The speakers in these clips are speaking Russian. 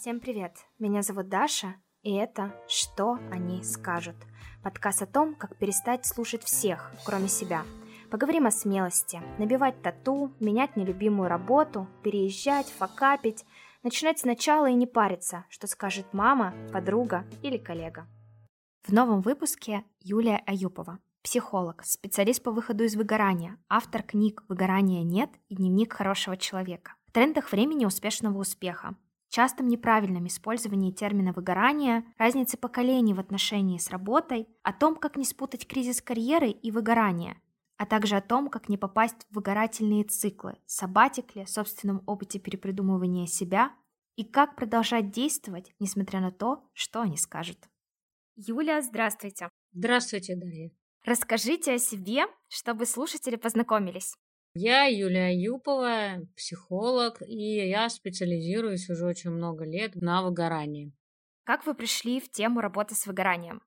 Всем привет! Меня зовут Даша, и это «Что они скажут?» Подкаст о том, как перестать слушать всех, кроме себя. Поговорим о смелости, набивать тату, менять нелюбимую работу, переезжать, факапить, начинать сначала и не париться, что скажет мама, подруга или коллега. В новом выпуске Юлия Аюпова, психолог, специалист по выходу из выгорания, автор книг «Выгорания нет» и «Дневник хорошего человека». В трендах времени успешного успеха, частом неправильном использовании термина выгорания, разницы поколений в отношении с работой, о том, как не спутать кризис карьеры и выгорание, а также о том, как не попасть в выгорательные циклы, сабатикле, собственном опыте перепридумывания себя и как продолжать действовать, несмотря на то, что они скажут. Юля, здравствуйте. Здравствуйте, Дарья. Расскажите о себе, чтобы слушатели познакомились. Я Юлия Юпова, психолог, и я специализируюсь уже очень много лет на выгорании. Как вы пришли в тему работы с выгоранием?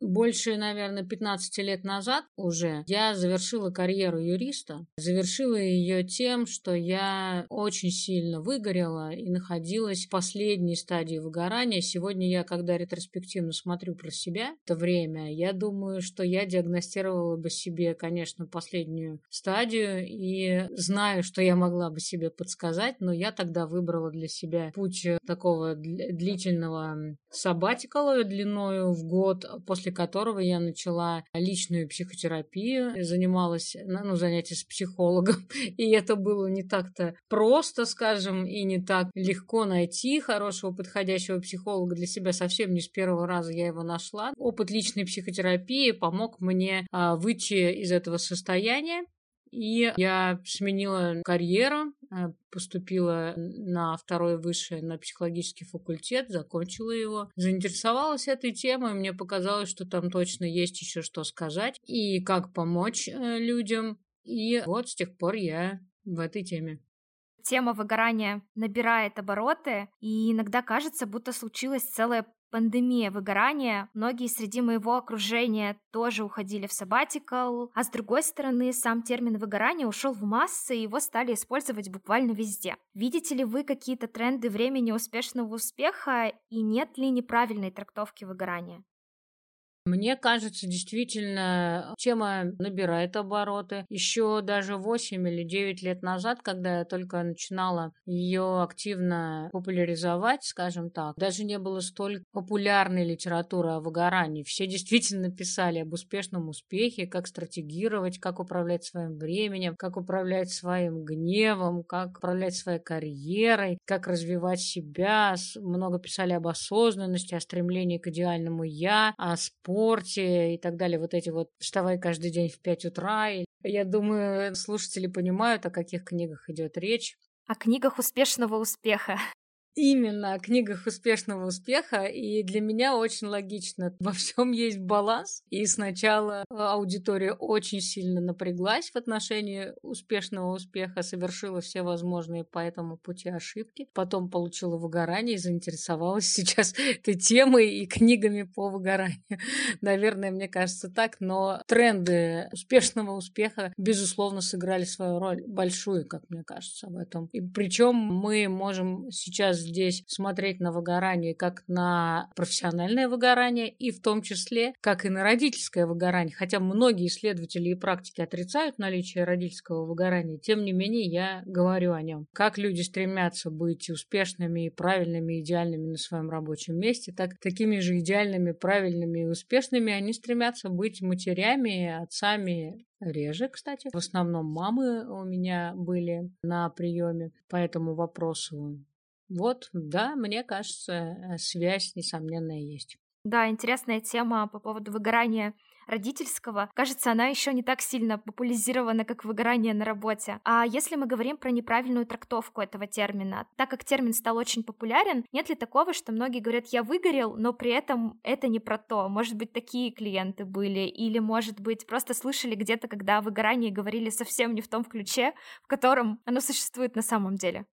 Больше, наверное, 15 лет назад уже я завершила карьеру юриста. Завершила ее тем, что я очень сильно выгорела и находилась в последней стадии выгорания. Сегодня я, когда ретроспективно смотрю про себя, это время, я думаю, что я диагностировала бы себе, конечно, последнюю стадию и знаю, что я могла бы себе подсказать, но я тогда выбрала для себя путь такого длительного сабатикала длиною в год, после которого я начала личную психотерапию, занималась, ну, занятия с психологом, и это было не так-то просто, скажем, и не так легко найти хорошего подходящего психолога для себя. Совсем не с первого раза я его нашла. Опыт личной психотерапии помог мне а, выйти из этого состояния. И я сменила карьеру, э, поступила на второе высшее на психологический факультет, закончила его. Заинтересовалась этой темой, мне показалось, что там точно есть еще что сказать и как помочь э, людям. И вот с тех пор я в этой теме. Тема выгорания набирает обороты, и иногда кажется, будто случилась целая пандемия выгорания, многие среди моего окружения тоже уходили в сабатикл, а с другой стороны, сам термин выгорания ушел в массы, и его стали использовать буквально везде. Видите ли вы какие-то тренды времени успешного успеха, и нет ли неправильной трактовки выгорания? Мне кажется, действительно, тема набирает обороты. Еще даже 8 или 9 лет назад, когда я только начинала ее активно популяризовать, скажем так, даже не было столь популярной литературы о выгорании. Все действительно писали об успешном успехе, как стратегировать, как управлять своим временем, как управлять своим гневом, как управлять своей карьерой, как развивать себя. Много писали об осознанности, о стремлении к идеальному «я», о спорте спорте и так далее. Вот эти вот «вставай каждый день в 5 утра». Я думаю, слушатели понимают, о каких книгах идет речь. О книгах успешного успеха. Именно о книгах успешного успеха, и для меня очень логично. Во всем есть баланс, и сначала аудитория очень сильно напряглась в отношении успешного успеха, совершила все возможные по этому пути ошибки, потом получила выгорание и заинтересовалась сейчас этой темой и книгами по выгоранию. Наверное, мне кажется так, но тренды успешного успеха, безусловно, сыграли свою роль, большую, как мне кажется, в этом. И причем мы можем сейчас здесь смотреть на выгорание как на профессиональное выгорание и в том числе как и на родительское выгорание. Хотя многие исследователи и практики отрицают наличие родительского выгорания, тем не менее я говорю о нем. Как люди стремятся быть успешными и правильными, идеальными на своем рабочем месте, так такими же идеальными, правильными и успешными они стремятся быть матерями, отцами, Реже, кстати. В основном мамы у меня были на приеме по этому вопросу. Вот, да, мне кажется, э, связь, несомненная, есть. Да, интересная тема по поводу выгорания родительского. Кажется, она еще не так сильно популяризирована, как выгорание на работе. А если мы говорим про неправильную трактовку этого термина, так как термин стал очень популярен, нет ли такого, что многие говорят, я выгорел, но при этом это не про то? Может быть, такие клиенты были? Или, может быть, просто слышали где-то, когда о выгорании говорили совсем не в том ключе, в котором оно существует на самом деле?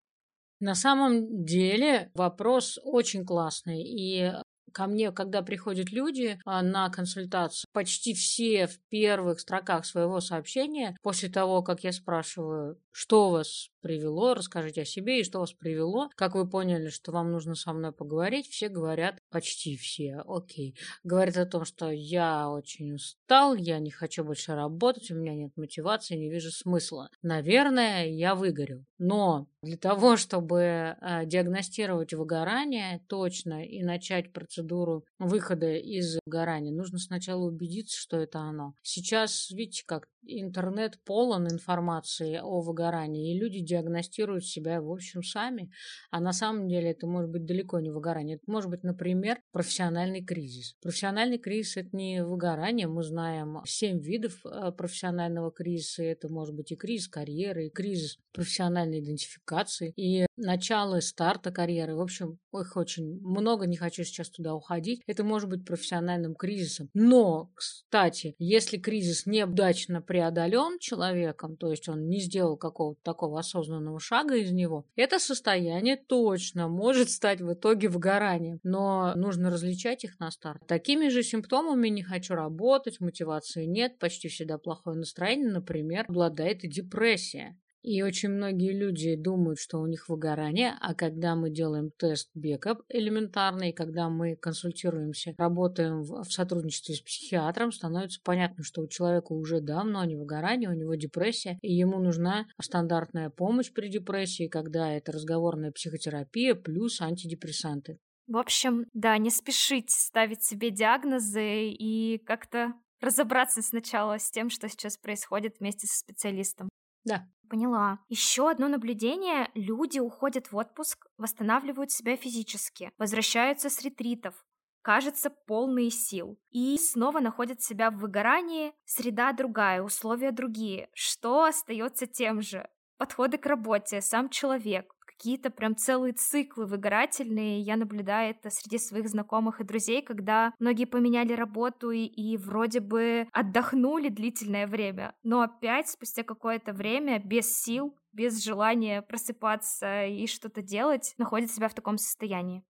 На самом деле вопрос очень классный. И ко мне, когда приходят люди а, на консультацию, почти все в первых строках своего сообщения, после того, как я спрашиваю, что вас привело, расскажите о себе и что вас привело, как вы поняли, что вам нужно со мной поговорить, все говорят, почти все, окей, говорят о том, что я очень устал, я не хочу больше работать, у меня нет мотивации, не вижу смысла. Наверное, я выгорел. Но для того, чтобы э, диагностировать выгорание точно и начать процедуру выхода из выгорания, нужно сначала убедиться, что это оно. Сейчас, видите, как интернет полон информации о выгорании, и люди диагностируют себя, в общем, сами. А на самом деле это может быть далеко не выгорание. Это может быть, например, профессиональный кризис. Профессиональный кризис – это не выгорание. Мы знаем семь видов э, профессионального кризиса. Это может быть и кризис карьеры, и кризис профессиональной идентификации, и начало старта карьеры. В общем, их очень много, не хочу сейчас туда уходить. Это может быть профессиональным кризисом. Но, кстати, если кризис неудачно преодолен человеком, то есть он не сделал какого-то такого осознанного шага из него, это состояние точно может стать в итоге выгоранием. Но нужно различать их на старт. Такими же симптомами не хочу работать, мотивации нет, почти всегда плохое настроение, например, обладает и депрессия. И очень многие люди думают, что у них выгорание, а когда мы делаем тест бекап элементарный, когда мы консультируемся, работаем в, в сотрудничестве с психиатром, становится понятно, что у человека уже давно не выгорание, у него депрессия, и ему нужна стандартная помощь при депрессии, когда это разговорная психотерапия плюс антидепрессанты. В общем, да, не спешить ставить себе диагнозы и как-то разобраться сначала с тем, что сейчас происходит вместе со специалистом. Да. Поняла. Еще одно наблюдение. Люди уходят в отпуск, восстанавливают себя физически, возвращаются с ретритов, кажется полные сил. И снова находят себя в выгорании, среда другая, условия другие. Что остается тем же? Подходы к работе, сам человек, какие-то прям целые циклы выгорательные. Я наблюдаю это среди своих знакомых и друзей, когда многие поменяли работу и, и вроде бы отдохнули длительное время, но опять спустя какое-то время без сил, без желания просыпаться и что-то делать, находят себя в таком состоянии.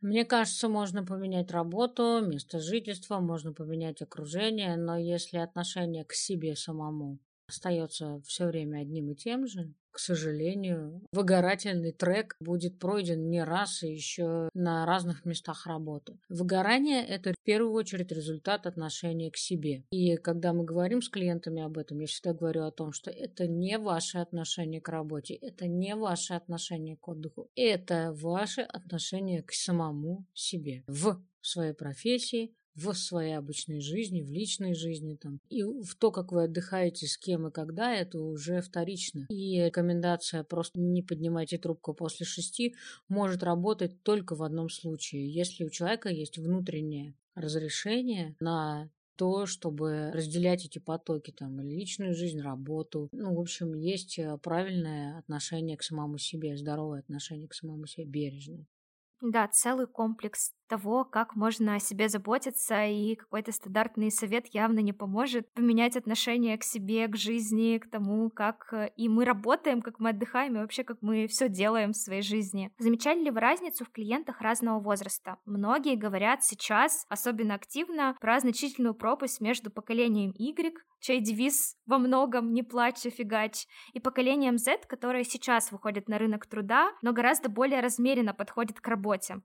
Мне кажется, можно поменять работу, место жительства, можно поменять окружение, но если отношение к себе самому остается все время одним и тем же, к сожалению, выгорательный трек будет пройден не раз и еще на разных местах работы. Выгорание – это в первую очередь результат отношения к себе. И когда мы говорим с клиентами об этом, я всегда говорю о том, что это не ваше отношение к работе, это не ваше отношение к отдыху, это ваше отношение к самому себе в своей профессии, в своей обычной жизни, в личной жизни там. И в то, как вы отдыхаете, с кем и когда, это уже вторично. И рекомендация просто не поднимайте трубку после шести может работать только в одном случае. Если у человека есть внутреннее разрешение на то, чтобы разделять эти потоки, там, личную жизнь, работу. Ну, в общем, есть э, правильное отношение к самому себе, здоровое отношение к самому себе, бережное. Да, целый комплекс того, как можно о себе заботиться, и какой-то стандартный совет явно не поможет поменять отношение к себе, к жизни, к тому, как э, и мы работаем, как мы отдыхаем, и вообще как мы все делаем в своей жизни. Замечали ли вы разницу в клиентах разного возраста? Многие говорят сейчас особенно активно про значительную пропасть между поколением Y, чей девиз во многом «не плачь, а фигач», и поколением Z, которое сейчас выходит на рынок труда, но гораздо более размеренно подходит к работе.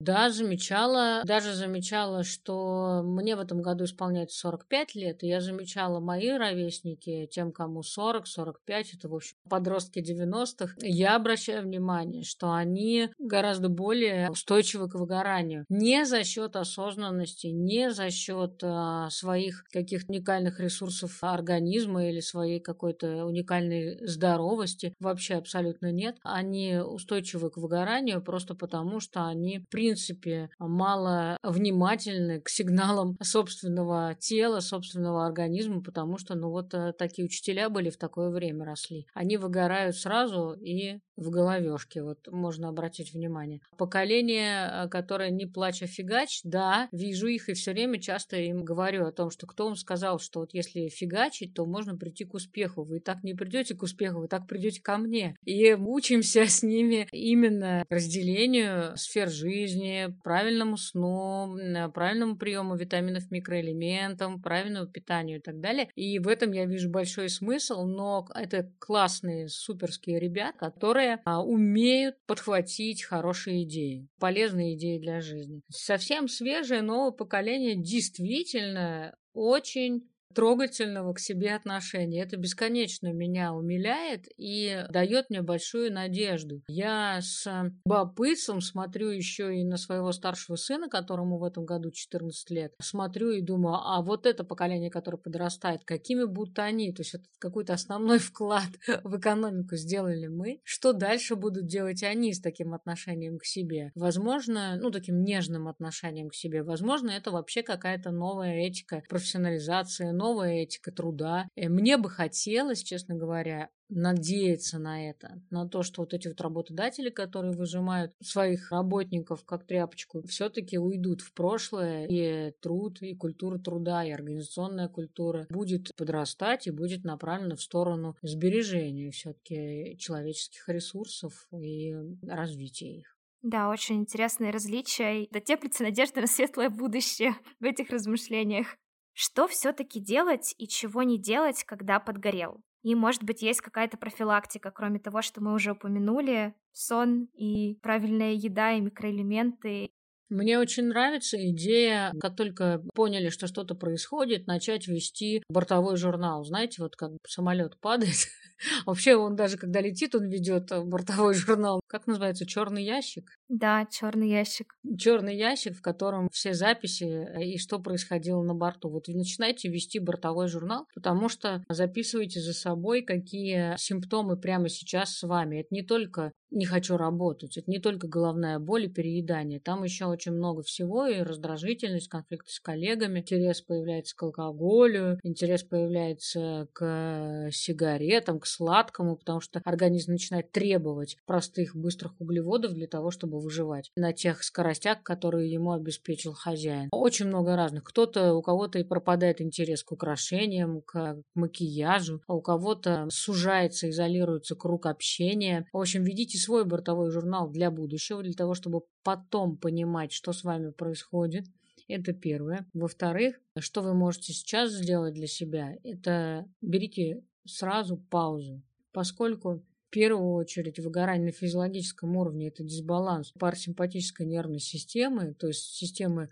Да, замечала. Даже замечала, что мне в этом году исполняется 45 лет, и я замечала мои ровесники, тем, кому 40, 45, это, в общем, подростки 90-х. Я обращаю внимание, что они гораздо более устойчивы к выгоранию. Не за счет осознанности, не за счет а, своих каких-то уникальных ресурсов организма или своей какой-то уникальной здоровости. Вообще абсолютно нет. Они устойчивы к выгоранию просто потому, что они при принципе мало внимательны к сигналам собственного тела, собственного организма, потому что, ну вот, э, такие учителя были в такое время росли. Они выгорают сразу и в головешке, вот можно обратить внимание. Поколение, э, которое не плача фигач, да, вижу их и все время часто им говорю о том, что кто вам сказал, что вот если фигачить, то можно прийти к успеху. Вы так не придете к успеху, вы так придете ко мне. И мучимся с ними именно разделению сфер жизни, жизни, правильному сну, правильному приему витаминов, микроэлементам, правильному питанию и так далее. И в этом я вижу большой смысл, но это классные, суперские ребята, которые а, умеют подхватить хорошие идеи, полезные идеи для жизни. Совсем свежее новое поколение действительно очень трогательного к себе отношения. Это бесконечно меня умиляет и дает мне большую надежду. Я с любопытством смотрю еще и на своего старшего сына, которому в этом году 14 лет. Смотрю и думаю, а вот это поколение, которое подрастает, какими будут они? То есть это какой-то основной вклад в экономику сделали мы. Что дальше будут делать они с таким отношением к себе? Возможно, ну, таким нежным отношением к себе. Возможно, это вообще какая-то новая этика профессионализации, новая этика труда. Э, мне бы хотелось, честно говоря, надеяться на это, на то, что вот эти вот работодатели, которые выжимают своих работников как тряпочку, все-таки уйдут в прошлое, и труд, и культура труда, и организационная культура будет подрастать и будет направлена в сторону сбережения все-таки человеческих ресурсов и развития их. Да, очень интересные различия. Да теплится надежда на светлое будущее в этих размышлениях. Что все-таки делать и чего не делать, когда подгорел? И, может быть, есть какая-то профилактика, кроме того, что мы уже упомянули, сон и правильная еда и микроэлементы. Мне очень нравится идея, как только поняли, что что-то происходит, начать вести бортовой журнал. Знаете, вот как самолет падает, Вообще он даже когда летит, он ведет э, бортовой журнал. Как называется? Черный ящик? Да, черный ящик. Черный ящик, в котором все записи э, и что происходило на борту. Вот вы начинаете вести бортовой журнал, потому что записываете за собой, какие симптомы прямо сейчас с вами. Это не только не хочу работать. Это не только головная боль и переедание. Там еще очень много всего, и раздражительность, конфликты с коллегами, интерес появляется к алкоголю, интерес появляется к сигаретам, к сладкому, потому что организм начинает требовать простых, быстрых углеводов для того, чтобы выживать на тех скоростях, которые ему обеспечил хозяин. Очень много разных. Кто-то, у кого-то и пропадает интерес к украшениям, к макияжу, а у кого-то сужается, изолируется круг общения. В общем, ведите свой бортовой журнал для будущего, для того, чтобы потом понимать, что с вами происходит. Это первое. Во-вторых, что вы можете сейчас сделать для себя, это берите сразу паузу, поскольку в первую очередь выгорание на физиологическом уровне – это дисбаланс парасимпатической нервной системы, то есть системы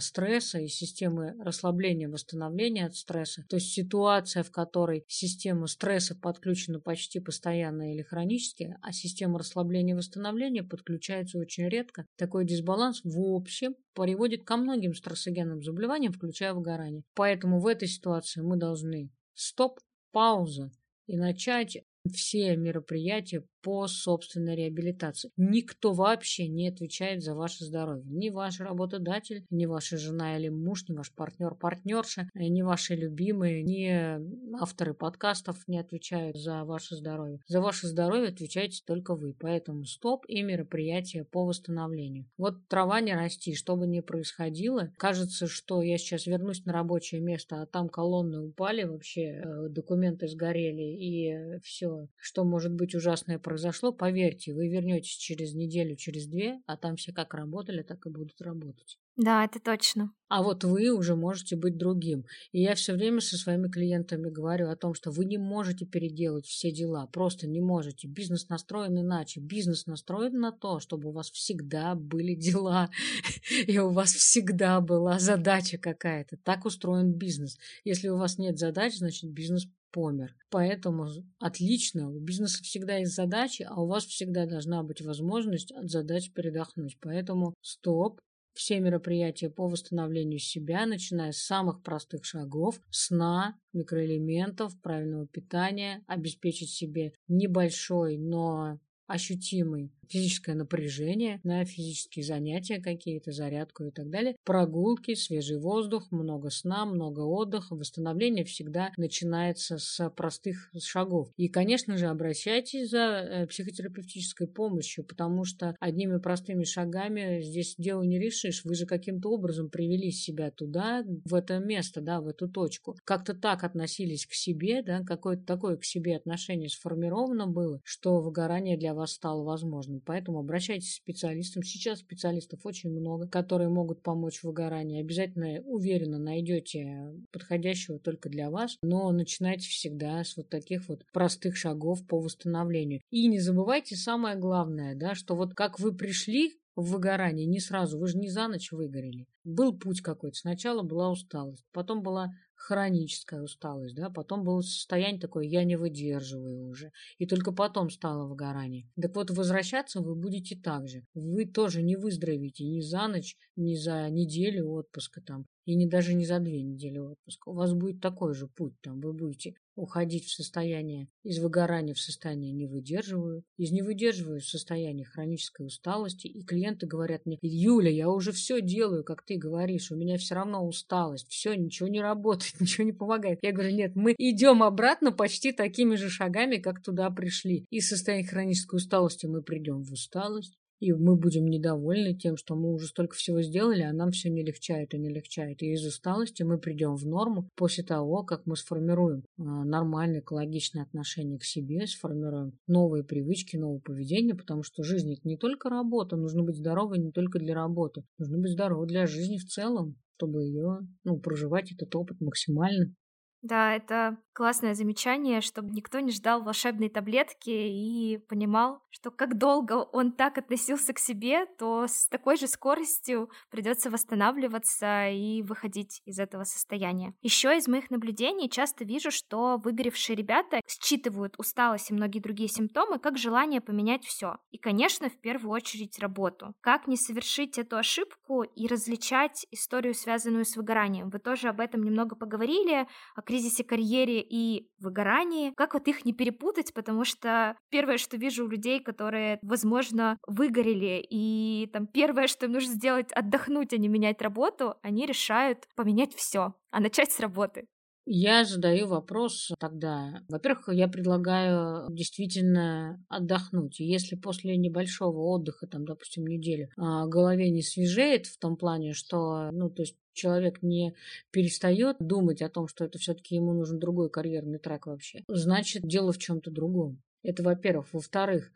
стресса и системы расслабления, восстановления от стресса. То есть ситуация, в которой система стресса подключена почти постоянно или хронически, а система расслабления и восстановления подключается очень редко. Такой дисбаланс в общем приводит ко многим стрессогенным заболеваниям, включая выгорание. Поэтому в этой ситуации мы должны стоп, пауза и начать все мероприятия по собственной реабилитации. Никто вообще не отвечает за ваше здоровье. Ни ваш работодатель, ни ваша жена или муж, ни ваш партнер, партнерша, э, ни ваши любимые, ни авторы подкастов не отвечают за ваше здоровье. За ваше здоровье отвечаете только вы. Поэтому стоп и мероприятия по восстановлению. Вот трава не расти, что бы ни происходило. Кажется, что я сейчас вернусь на рабочее место, а там колонны упали, вообще э, документы сгорели и все, что может быть ужасное произошло, поверьте, вы вернетесь через неделю, через две, а там все как работали, так и будут работать. Да, это точно. А вот вы уже можете быть другим. И я все время со своими клиентами говорю о том, что вы не можете переделать все дела. Просто не можете. Бизнес настроен иначе. Бизнес настроен на то, чтобы у вас всегда были дела. И у вас всегда была задача какая-то. Так устроен бизнес. Если у вас нет задач, значит бизнес помер. Поэтому отлично, у бизнеса всегда есть задачи, а у вас всегда должна быть возможность от задач передохнуть. Поэтому стоп, все мероприятия по восстановлению себя, начиная с самых простых шагов, сна, микроэлементов, правильного питания, обеспечить себе небольшой, но ощутимый физическое напряжение, на физические занятия какие-то, зарядку и так далее. Прогулки, свежий воздух, много сна, много отдыха. Восстановление всегда начинается с простых шагов. И, конечно же, обращайтесь за э, психотерапевтической помощью, потому что одними простыми шагами здесь дело не решишь. Вы же каким-то образом привели себя туда, в это место, да, в эту точку. Как-то так относились к себе, да, какое-то такое к себе отношение сформировано было, что выгорание для вас стало возможным Поэтому обращайтесь к специалистам. Сейчас специалистов очень много, которые могут помочь в выгорании. Обязательно, уверенно, найдете подходящего только для вас. Но начинайте всегда с вот таких вот простых шагов по восстановлению. И не забывайте самое главное, да, что вот как вы пришли в выгорание не сразу, вы же не за ночь выгорели. Был путь какой-то. Сначала была усталость, потом была хроническая усталость, да, потом было состояние такое, я не выдерживаю уже, и только потом стало выгорание. Так вот, возвращаться вы будете так же. Вы тоже не выздоровеете ни за ночь, ни за неделю отпуска там, и не даже не за две недели отпуска. У вас будет такой же путь, там вы будете уходить в состояние из выгорания в состояние не выдерживаю, из не выдерживаю в состояние хронической усталости, и клиенты говорят мне, Юля, я уже все делаю, как ты говоришь, у меня все равно усталость, все, ничего не работает, ничего не помогает. Я говорю, нет, мы идем обратно почти такими же шагами, как туда пришли. Из состояния хронической усталости мы придем в усталость, и мы будем недовольны тем, что мы уже столько всего сделали, а нам все не легчает и не легчает. И из усталости мы придем в норму после того, как мы сформируем а, нормальное экологичное отношение к себе, сформируем новые привычки, новое поведение, потому что жизнь это не только работа, нужно быть здоровой не только для работы, нужно быть здоровой для жизни в целом чтобы ее, ну, проживать этот опыт максимально. Да, это классное замечание, чтобы никто не ждал волшебной таблетки и понимал, что как долго он так относился к себе, то с такой же скоростью придется восстанавливаться и выходить из этого состояния. Еще из моих наблюдений часто вижу, что выгоревшие ребята считывают усталость и многие другие симптомы как желание поменять все. И, конечно, в первую очередь работу. Как не совершить эту ошибку и различать историю, связанную с выгоранием? Вы тоже об этом немного поговорили, о кризисе карьере и выгорании. Как вот их не перепутать, потому что первое, что вижу у людей, которые, возможно, выгорели, и там первое, что им нужно сделать, отдохнуть, а не менять работу, они решают поменять все, а начать с работы. Я задаю вопрос тогда. Во-первых, я предлагаю действительно отдохнуть. Если после небольшого отдыха, там, допустим, недели, а, голове не свежеет в том плане, что, ну, то есть человек не перестает думать о том, что это все-таки ему нужен другой карьерный трек вообще, значит, дело в чем-то другом. Это во-первых. Во-вторых,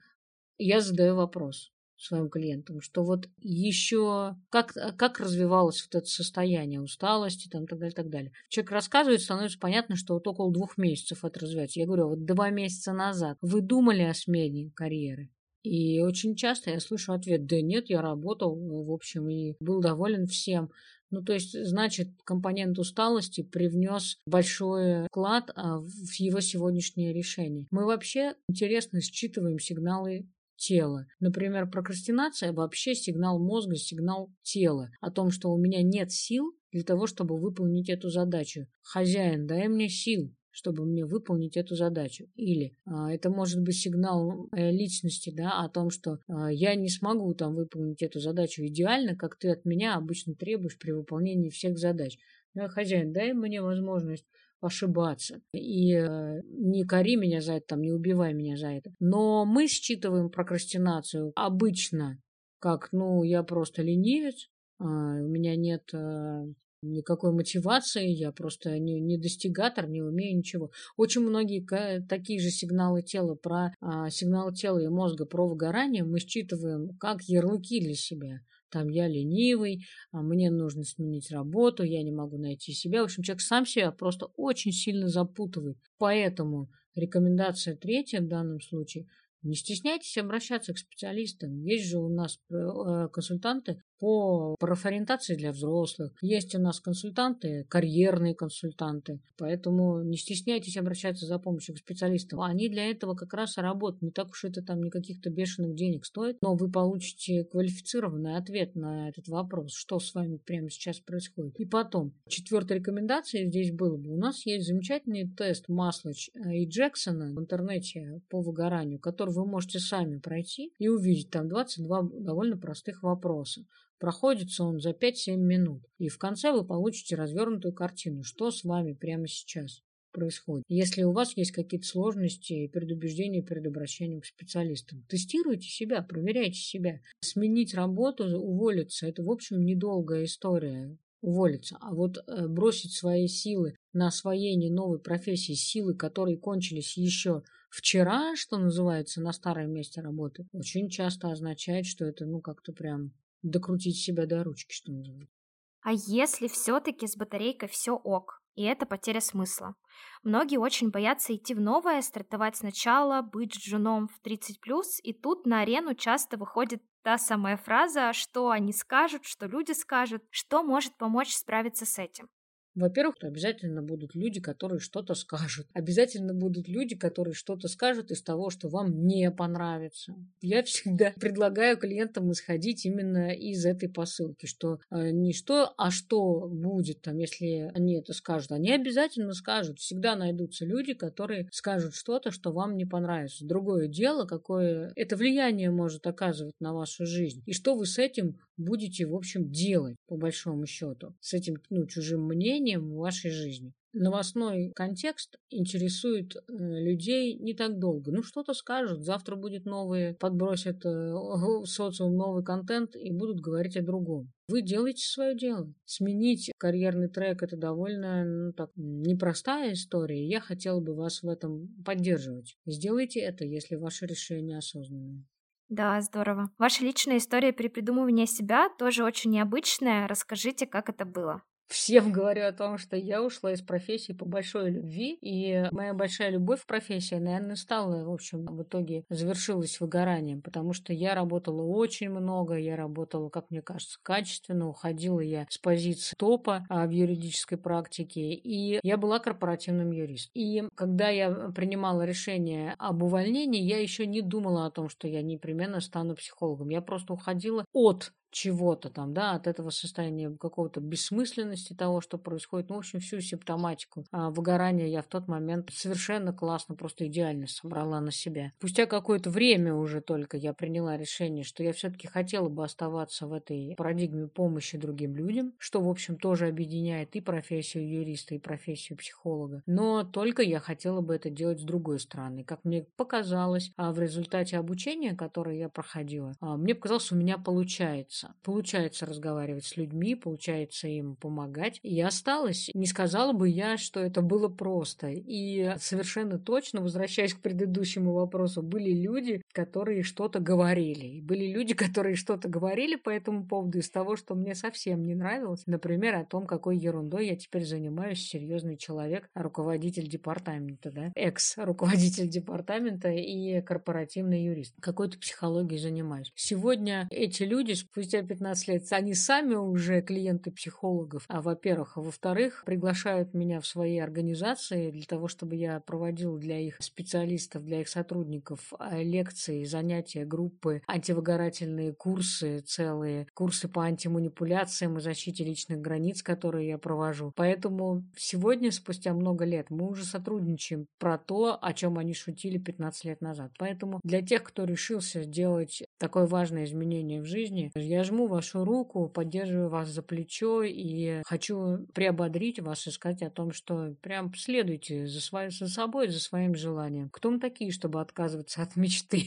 я задаю вопрос своим клиентам, что вот еще как, как развивалось вот это состояние усталости, там, так далее, так далее. Человек рассказывает, становится понятно, что вот около двух месяцев это развивается. Я говорю, вот два месяца назад вы думали о смене карьеры? И очень часто я слышу ответ, да нет, я работал, в общем, и был доволен всем. Ну, то есть, значит, компонент усталости привнес большой вклад а, в его сегодняшнее решение. Мы вообще интересно считываем сигналы тела. Например, прокрастинация вообще сигнал мозга, сигнал тела о том, что у меня нет сил для того, чтобы выполнить эту задачу. Хозяин, дай мне сил, чтобы мне выполнить эту задачу. Или а, это может быть сигнал э, личности, да, о том, что а, я не смогу там выполнить эту задачу идеально, как ты от меня обычно требуешь при выполнении всех задач. Да, хозяин, дай мне возможность ошибаться. И э, не кори меня за это, там, не убивай меня за это. Но мы считываем прокрастинацию обычно как, ну, я просто ленивец, э, у меня нет э, никакой мотивации, я просто не, не достигатор, не умею ничего. Очень многие такие же сигналы тела про а, сигналы тела и мозга про выгорание мы считываем как ярлыки для себя там я ленивый, а мне нужно сменить работу, я не могу найти себя. В общем, человек сам себя просто очень сильно запутывает. Поэтому рекомендация третья в данном случае – не стесняйтесь обращаться к специалистам. Есть же у нас э, консультанты по профориентации для взрослых. Есть у нас консультанты, карьерные консультанты. Поэтому не стесняйтесь обращаться за помощью к специалистам. Они для этого как раз и работают. Не так уж это там никаких-то бешеных денег стоит, но вы получите квалифицированный ответ на этот вопрос, что с вами прямо сейчас происходит. И потом, четвертая рекомендация здесь была бы. У нас есть замечательный тест Маслоч и Джексона в интернете по выгоранию, который вы можете сами пройти и увидеть там 22 довольно простых вопроса. Проходится он за 5-7 минут. И в конце вы получите развернутую картину, что с вами прямо сейчас происходит. Если у вас есть какие-то сложности и предубеждения перед обращением к специалистам, тестируйте себя, проверяйте себя. Сменить работу, уволиться – это, в общем, недолгая история уволиться. А вот э, бросить свои силы на освоение новой профессии, силы, которые кончились еще вчера, что называется, на старом месте работы, очень часто означает, что это, ну, как-то прям докрутить себя до ручки, что называется. А если все-таки с батарейкой все ок, и это потеря смысла? Многие очень боятся идти в новое, стартовать сначала, быть женом в 30+, и тут на арену часто выходит та самая фраза, что они скажут, что люди скажут, что может помочь справиться с этим. Во-первых, обязательно будут люди, которые что-то скажут. Обязательно будут люди, которые что-то скажут из того, что вам не понравится. Я всегда предлагаю клиентам исходить именно из этой посылки, что э, не что, а что будет там, если они это скажут. Они обязательно скажут. Всегда найдутся люди, которые скажут что-то, что вам не понравится. Другое дело, какое это влияние может оказывать на вашу жизнь. И что вы с этим будете, в общем, делать, по большому счету, с этим ну, чужим мнением в вашей жизни. Новостной контекст интересует э, людей не так долго. Ну, что-то скажут, завтра будет новые, подбросят э, в социум новый контент и будут говорить о другом. Вы делаете свое дело. Сменить карьерный трек – это довольно ну, так, непростая история. Я хотела бы вас в этом поддерживать. Сделайте это, если ваше решение осознанное. Да, здорово. Ваша личная история перепридумывания себя тоже очень необычная. Расскажите, как это было всем говорю о том, что я ушла из профессии по большой любви, и моя большая любовь в профессии, наверное, стала, в общем, в итоге завершилась выгоранием, потому что я работала очень много, я работала, как мне кажется, качественно, уходила я с позиции топа а, в юридической практике, и я была корпоративным юристом. И когда я принимала решение об увольнении, я еще не думала о том, что я непременно стану психологом. Я просто уходила от чего-то там, да, от этого состояния какого-то бессмысленности того, что происходит. Ну, в общем, всю симптоматику а, выгорания я в тот момент совершенно классно, просто идеально собрала на себя. Спустя какое-то время уже только я приняла решение, что я все-таки хотела бы оставаться в этой парадигме помощи другим людям, что, в общем, тоже объединяет и профессию юриста, и профессию психолога. Но только я хотела бы это делать с другой стороны. Как мне показалось, а в результате обучения, которое я проходила, а, мне показалось, у меня получается получается. Получается разговаривать с людьми, получается им помогать. И осталось. Не сказала бы я, что это было просто. И совершенно точно, возвращаясь к предыдущему вопросу, были люди, которые что-то говорили. Были люди, которые что-то говорили по этому поводу из того, что мне совсем не нравилось. Например, о том, какой ерундой я теперь занимаюсь, серьезный человек, руководитель департамента, да, экс-руководитель департамента и корпоративный юрист. Какой-то психологией занимаюсь. Сегодня эти люди спустя спустя 15 лет, они сами уже клиенты психологов, а во-первых. А во-вторых, приглашают меня в свои организации для того, чтобы я проводил для их специалистов, для их сотрудников а, лекции, занятия, группы, антивыгорательные курсы целые, курсы по антиманипуляциям и защите личных границ, которые я провожу. Поэтому сегодня, спустя много лет, мы уже сотрудничаем про то, о чем они шутили 15 лет назад. Поэтому для тех, кто решился сделать такое важное изменение в жизни, я жму вашу руку, поддерживаю вас за плечо и хочу приободрить вас и сказать о том, что прям следуйте за, своей, за собой, за своим желанием. Кто мы такие, чтобы отказываться от мечты?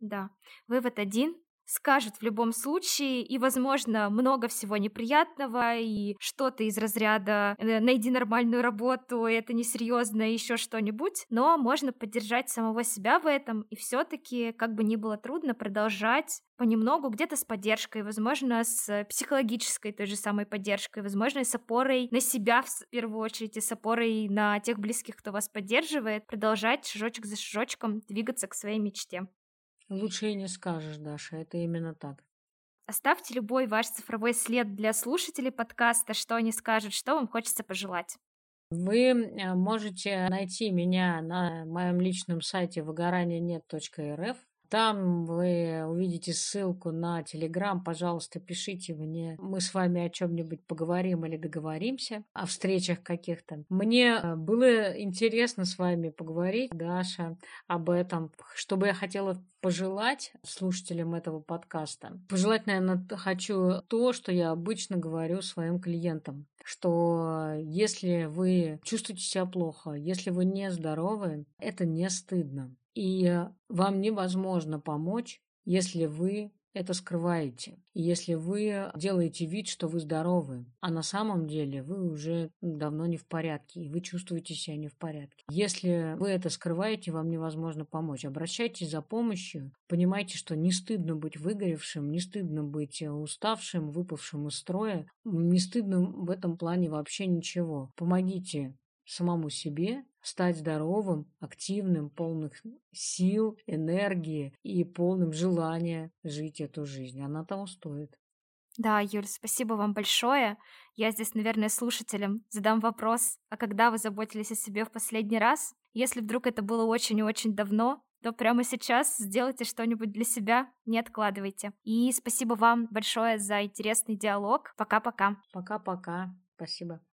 Да, вывод один скажет в любом случае, и, возможно, много всего неприятного, и что-то из разряда э, «найди нормальную работу, это несерьезно, еще что-нибудь», но можно поддержать самого себя в этом, и все таки как бы ни было трудно, продолжать понемногу, где-то с поддержкой, возможно, с психологической той же самой поддержкой, возможно, с опорой на себя в первую очередь, и с опорой на тех близких, кто вас поддерживает, продолжать шажочек за шажочком двигаться к своей мечте. Лучше и не скажешь, Даша, это именно так. Оставьте любой ваш цифровой след для слушателей подкаста, что они скажут, что вам хочется пожелать. Вы э, можете найти меня на моем личном сайте выгораниенет.рф. Там вы увидите ссылку на Телеграм. Пожалуйста, пишите мне. Мы с вами о чем-нибудь поговорим или договоримся о встречах каких-то. Мне э, было интересно с вами поговорить, Даша, об этом. Что бы я хотела пожелать слушателям этого подкаста? Пожелать, наверное, хочу то, что я обычно говорю своим клиентам что если вы чувствуете себя плохо, если вы не здоровы, это не стыдно. И вам невозможно помочь, если вы это скрываете. И если вы делаете вид, что вы здоровы, а на самом деле вы уже давно не в порядке, и вы чувствуете себя не в порядке. Если вы это скрываете, вам невозможно помочь. Обращайтесь за помощью. Понимайте, что не стыдно быть выгоревшим, не стыдно быть уставшим, выпавшим из строя. Не стыдно в этом плане вообще ничего. Помогите самому себе стать здоровым, активным, полным сил, энергии и полным желания жить эту жизнь. Она того стоит. Да, Юль, спасибо вам большое. Я здесь, наверное, слушателям задам вопрос, а когда вы заботились о себе в последний раз? Если вдруг это было очень и очень давно, то прямо сейчас сделайте что-нибудь для себя, не откладывайте. И спасибо вам большое за интересный диалог. Пока-пока. Пока-пока. Спасибо.